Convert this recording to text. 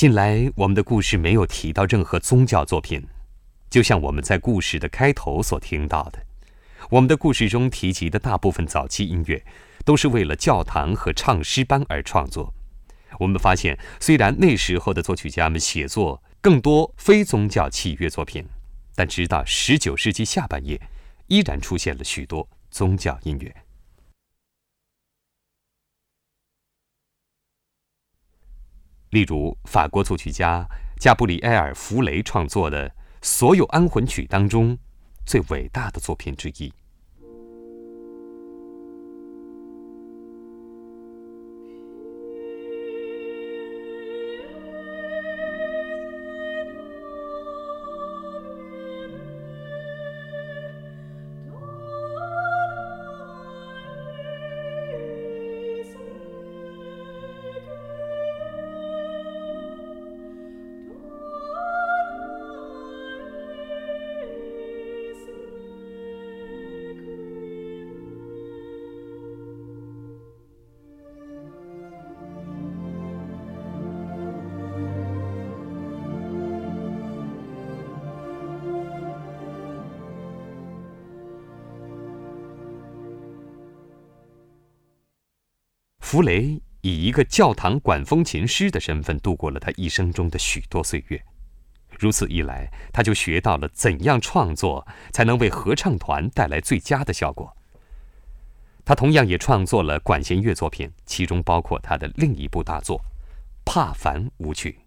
近来我们的故事没有提到任何宗教作品，就像我们在故事的开头所听到的，我们的故事中提及的大部分早期音乐，都是为了教堂和唱诗班而创作。我们发现，虽然那时候的作曲家们写作更多非宗教器乐作品，但直到十九世纪下半叶，依然出现了许多宗教音乐。例如，法国作曲家加布里埃尔·弗雷创作的所有安魂曲当中最伟大的作品之一。弗雷以一个教堂管风琴师的身份度过了他一生中的许多岁月，如此一来，他就学到了怎样创作才能为合唱团带来最佳的效果。他同样也创作了管弦乐作品，其中包括他的另一部大作《帕凡舞曲》。